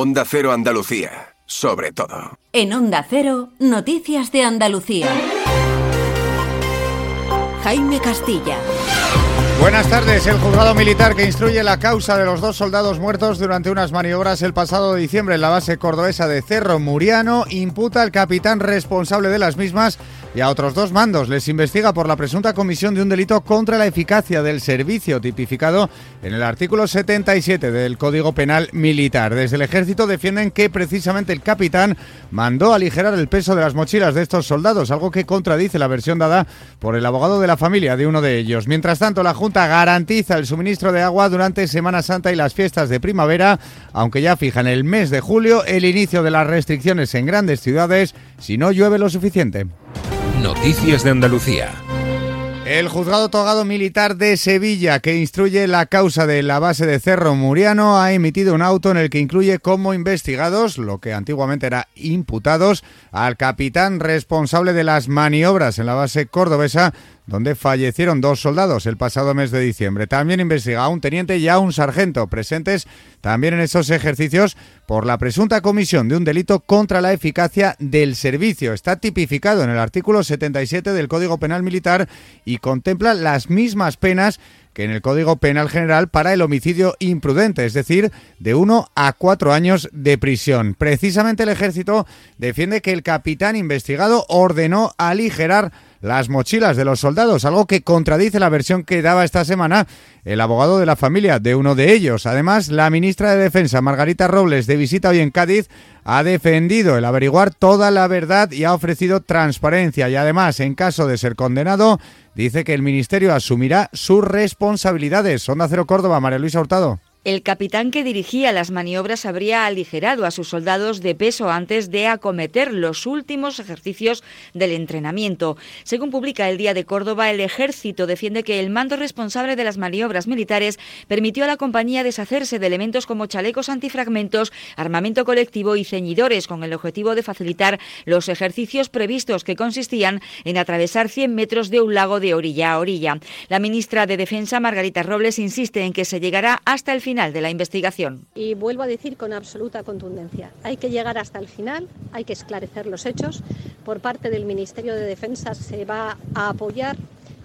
Onda Cero Andalucía, sobre todo. En Onda Cero, Noticias de Andalucía. Jaime Castilla. Buenas tardes. El juzgado militar que instruye la causa de los dos soldados muertos durante unas maniobras el pasado diciembre en la base cordobesa de Cerro Muriano imputa al capitán responsable de las mismas y a otros dos mandos. Les investiga por la presunta comisión de un delito contra la eficacia del servicio tipificado en el artículo 77 del Código Penal Militar. Desde el ejército defienden que precisamente el capitán mandó aligerar el peso de las mochilas de estos soldados, algo que contradice la versión dada por el abogado de la familia de uno de ellos. Mientras tanto, la Junta garantiza el suministro de agua durante Semana Santa y las fiestas de primavera, aunque ya fija en el mes de julio el inicio de las restricciones en grandes ciudades si no llueve lo suficiente. Noticias de Andalucía. El juzgado togado militar de Sevilla, que instruye la causa de la base de Cerro Muriano, ha emitido un auto en el que incluye como investigados, lo que antiguamente era imputados, al capitán responsable de las maniobras en la base cordobesa donde fallecieron dos soldados el pasado mes de diciembre. También investiga a un teniente y a un sargento presentes también en esos ejercicios por la presunta comisión de un delito contra la eficacia del servicio. Está tipificado en el artículo 77 del Código Penal Militar y contempla las mismas penas que en el Código Penal General para el homicidio imprudente, es decir, de uno a cuatro años de prisión. Precisamente el ejército defiende que el capitán investigado ordenó aligerar las mochilas de los soldados, algo que contradice la versión que daba esta semana el abogado de la familia de uno de ellos. Además, la ministra de Defensa, Margarita Robles, de visita hoy en Cádiz, ha defendido el averiguar toda la verdad y ha ofrecido transparencia y además, en caso de ser condenado, dice que el Ministerio asumirá sus responsabilidades. Onda Cero Córdoba, María Luisa Hurtado. El capitán que dirigía las maniobras habría aligerado a sus soldados de peso antes de acometer los últimos ejercicios del entrenamiento. Según publica el Día de Córdoba, el ejército defiende que el mando responsable de las maniobras militares permitió a la compañía deshacerse de elementos como chalecos antifragmentos, armamento colectivo y ceñidores con el objetivo de facilitar los ejercicios previstos que consistían en atravesar 100 metros de un lago de orilla a orilla. La ministra de Defensa, Margarita Robles, insiste en que se llegará hasta el final de la investigación. Y vuelvo a decir con absoluta contundencia, hay que llegar hasta el final, hay que esclarecer los hechos. Por parte del Ministerio de Defensa se va a apoyar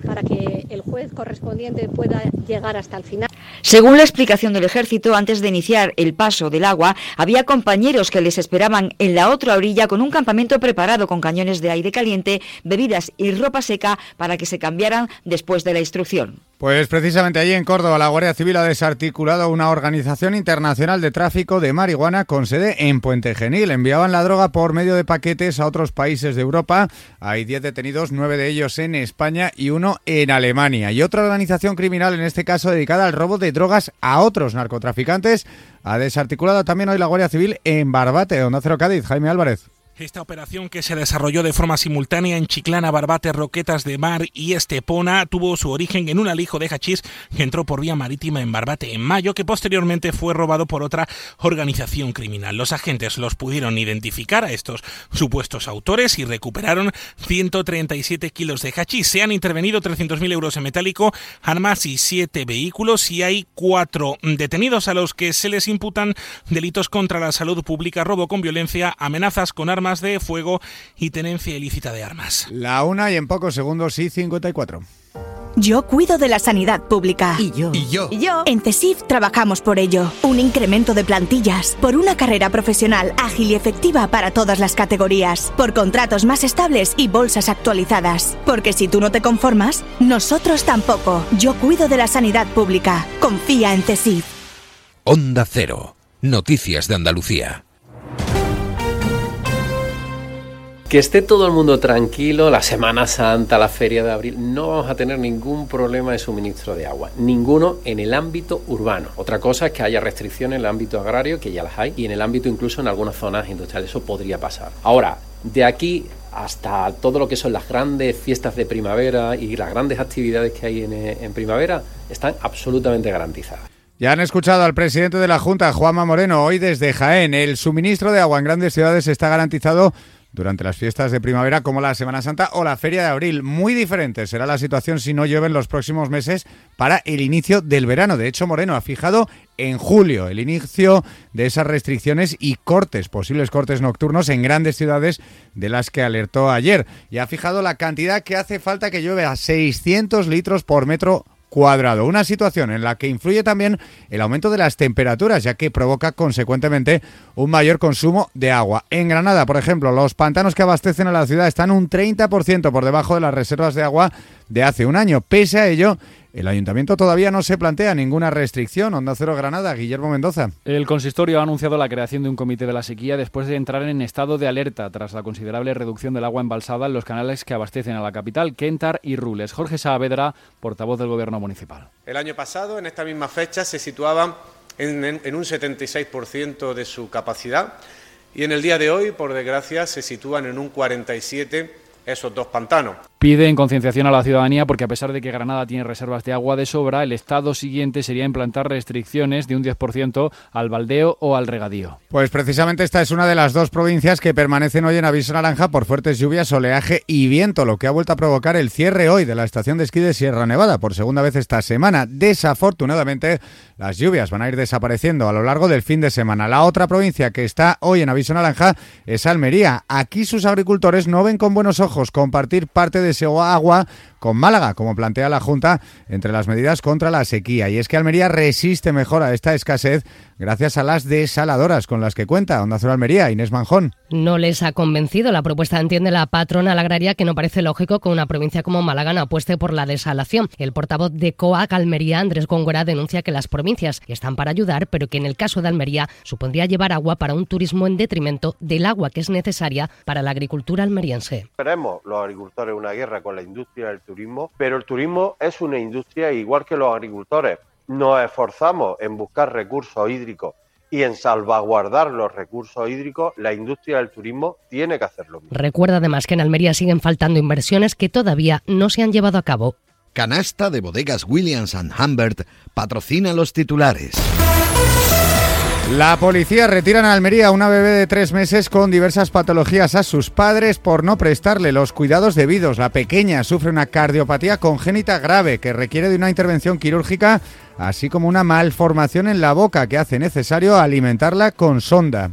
para que el juez correspondiente pueda llegar hasta el final. Según la explicación del ejército, antes de iniciar el paso del agua, había compañeros que les esperaban en la otra orilla con un campamento preparado con cañones de aire caliente, bebidas y ropa seca para que se cambiaran después de la instrucción. Pues precisamente allí en Córdoba la Guardia Civil ha desarticulado una organización internacional de tráfico de marihuana con sede en Puente Genil. Enviaban la droga por medio de paquetes a otros países de Europa. Hay 10 detenidos, 9 de ellos en España y uno en Alemania. Y otra organización criminal, en este caso dedicada al robo de drogas a otros narcotraficantes, ha desarticulado también hoy la Guardia Civil en Barbate, Onda Cero Cádiz. Jaime Álvarez. Esta operación que se desarrolló de forma simultánea en Chiclana, Barbate, Roquetas de Mar y Estepona tuvo su origen en un alijo de hachís que entró por vía marítima en Barbate en mayo, que posteriormente fue robado por otra organización criminal. Los agentes los pudieron identificar a estos supuestos autores y recuperaron 137 kilos de hachís. Se han intervenido 300.000 euros en metálico, armas y siete vehículos y hay cuatro detenidos a los que se les imputan delitos contra la salud pública, robo con violencia, amenazas con armas armas de fuego y tenencia ilícita de armas. La una y en pocos segundos y 54. Yo cuido de la sanidad pública. Y yo. Y yo. Y yo. En CESIF trabajamos por ello. Un incremento de plantillas. Por una carrera profesional ágil y efectiva para todas las categorías. Por contratos más estables y bolsas actualizadas. Porque si tú no te conformas, nosotros tampoco. Yo cuido de la sanidad pública. Confía en CESIF. Onda Cero. Noticias de Andalucía. Que esté todo el mundo tranquilo, la Semana Santa, la Feria de Abril, no vamos a tener ningún problema de suministro de agua, ninguno en el ámbito urbano. Otra cosa es que haya restricciones en el ámbito agrario, que ya las hay, y en el ámbito incluso en algunas zonas industriales, eso podría pasar. Ahora, de aquí hasta todo lo que son las grandes fiestas de primavera y las grandes actividades que hay en, primavera, están absolutamente garantizadas. Ya han escuchado al presidente de la Junta, Juanma Moreno, hoy desde Jaén. El suministro de agua en grandes ciudades está garantizado durante las fiestas de primavera como la Semana Santa o la Feria de Abril. Muy diferente será la situación si no llueve en los próximos meses para el inicio del verano. De hecho, Moreno ha fijado en julio el inicio de esas restricciones y cortes, posibles cortes nocturnos en grandes ciudades de las que alertó ayer. Y ha fijado la cantidad que hace falta que llueve a 600 litros por metro cuadrado. Una situación en la que influye también el aumento de las temperaturas, ya que provoca consecuentemente un mayor consumo de agua. En Granada, por ejemplo, los pantanos que abastecen a la ciudad están un 30% por debajo de las reservas de agua de hace un año. Pese a ello, el ayuntamiento todavía no se plantea ninguna restricción. Onda Cero Granada, Guillermo Mendoza. El consistorio ha anunciado la creación de un comité de la sequía después de entrar en estado de alerta tras la considerable reducción del agua embalsada en los canales que abastecen a la capital, Kentar y Rules. Jorge Saavedra, portavoz del Gobierno Municipal. El año pasado, en esta misma fecha, se situaban en, en un 76% de su capacidad y en el día de hoy, por desgracia, se sitúan en un 47% esos dos pantanos. Piden concienciación a la ciudadanía porque a pesar de que Granada tiene reservas de agua de sobra, el estado siguiente sería implantar restricciones de un 10% al baldeo o al regadío. Pues precisamente esta es una de las dos provincias que permanecen hoy en aviso naranja por fuertes lluvias, oleaje y viento, lo que ha vuelto a provocar el cierre hoy de la estación de esquí de Sierra Nevada por segunda vez esta semana. Desafortunadamente, las lluvias van a ir desapareciendo a lo largo del fin de semana. La otra provincia que está hoy en aviso naranja es Almería. Aquí sus agricultores no ven con buenos ojos compartir parte de ese agua con Málaga, como plantea la Junta entre las medidas contra la sequía. Y es que Almería resiste mejor a esta escasez gracias a las desaladoras con las que cuenta Onda Cero Almería, Inés Manjón. No les ha convencido la propuesta, entiende la patrona agraria, que no parece lógico que una provincia como Málaga no apueste por la desalación. El portavoz de COAC Almería, Andrés Góngora, denuncia que las provincias están para ayudar, pero que en el caso de Almería supondría llevar agua para un turismo en detrimento del agua que es necesaria para la agricultura almeriense. Esperemos los agricultores una guerra con la industria del turismo, pero el turismo es una industria igual que los agricultores. Nos esforzamos en buscar recursos hídricos y en salvaguardar los recursos hídricos, la industria del turismo tiene que hacerlo. Recuerda además que en Almería siguen faltando inversiones que todavía no se han llevado a cabo. Canasta de bodegas Williams ⁇ Humbert patrocina los titulares. La policía retira en Almería a una bebé de tres meses con diversas patologías a sus padres por no prestarle los cuidados debidos. La pequeña sufre una cardiopatía congénita grave que requiere de una intervención quirúrgica, así como una malformación en la boca que hace necesario alimentarla con sonda.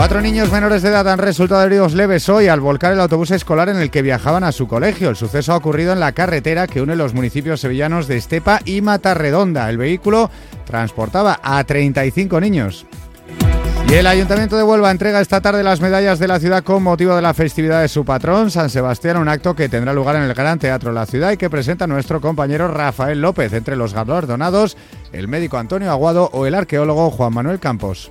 Cuatro niños menores de edad han resultado heridos leves hoy al volcar el autobús escolar en el que viajaban a su colegio. El suceso ha ocurrido en la carretera que une los municipios sevillanos de Estepa y Matarredonda. El vehículo transportaba a 35 niños. Y el Ayuntamiento de Huelva entrega esta tarde las medallas de la ciudad con motivo de la festividad de su patrón, San Sebastián, un acto que tendrá lugar en el Gran Teatro de la Ciudad y que presenta nuestro compañero Rafael López. Entre los galardonados, el médico Antonio Aguado o el arqueólogo Juan Manuel Campos.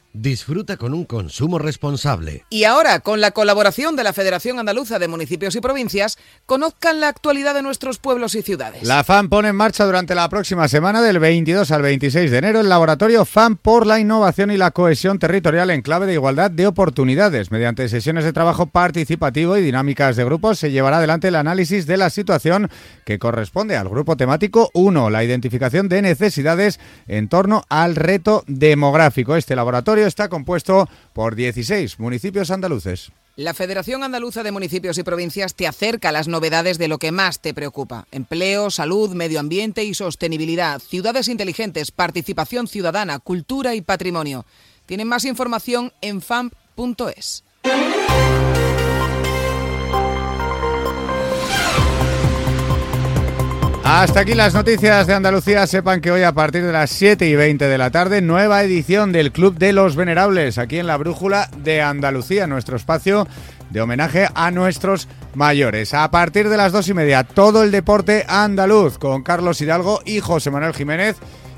Disfruta con un consumo responsable. Y ahora, con la colaboración de la Federación Andaluza de Municipios y Provincias, conozcan la actualidad de nuestros pueblos y ciudades. La FAM pone en marcha durante la próxima semana, del 22 al 26 de enero, el laboratorio FAM por la innovación y la cohesión territorial en clave de igualdad de oportunidades. Mediante sesiones de trabajo participativo y dinámicas de grupos, se llevará adelante el análisis de la situación que corresponde al grupo temático 1, la identificación de necesidades en torno al reto demográfico. Este laboratorio está compuesto por 16 municipios andaluces. La Federación Andaluza de Municipios y Provincias te acerca a las novedades de lo que más te preocupa. Empleo, salud, medio ambiente y sostenibilidad, ciudades inteligentes, participación ciudadana, cultura y patrimonio. Tienen más información en famp.es. Hasta aquí las noticias de Andalucía. Sepan que hoy a partir de las 7 y 20 de la tarde, nueva edición del Club de los Venerables, aquí en la Brújula de Andalucía, nuestro espacio de homenaje a nuestros mayores. A partir de las 2 y media, todo el deporte andaluz con Carlos Hidalgo y José Manuel Jiménez.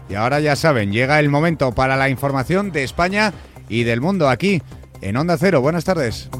Y ahora ya saben, llega el momento para la información de España y del mundo aquí en Onda Cero. Buenas tardes.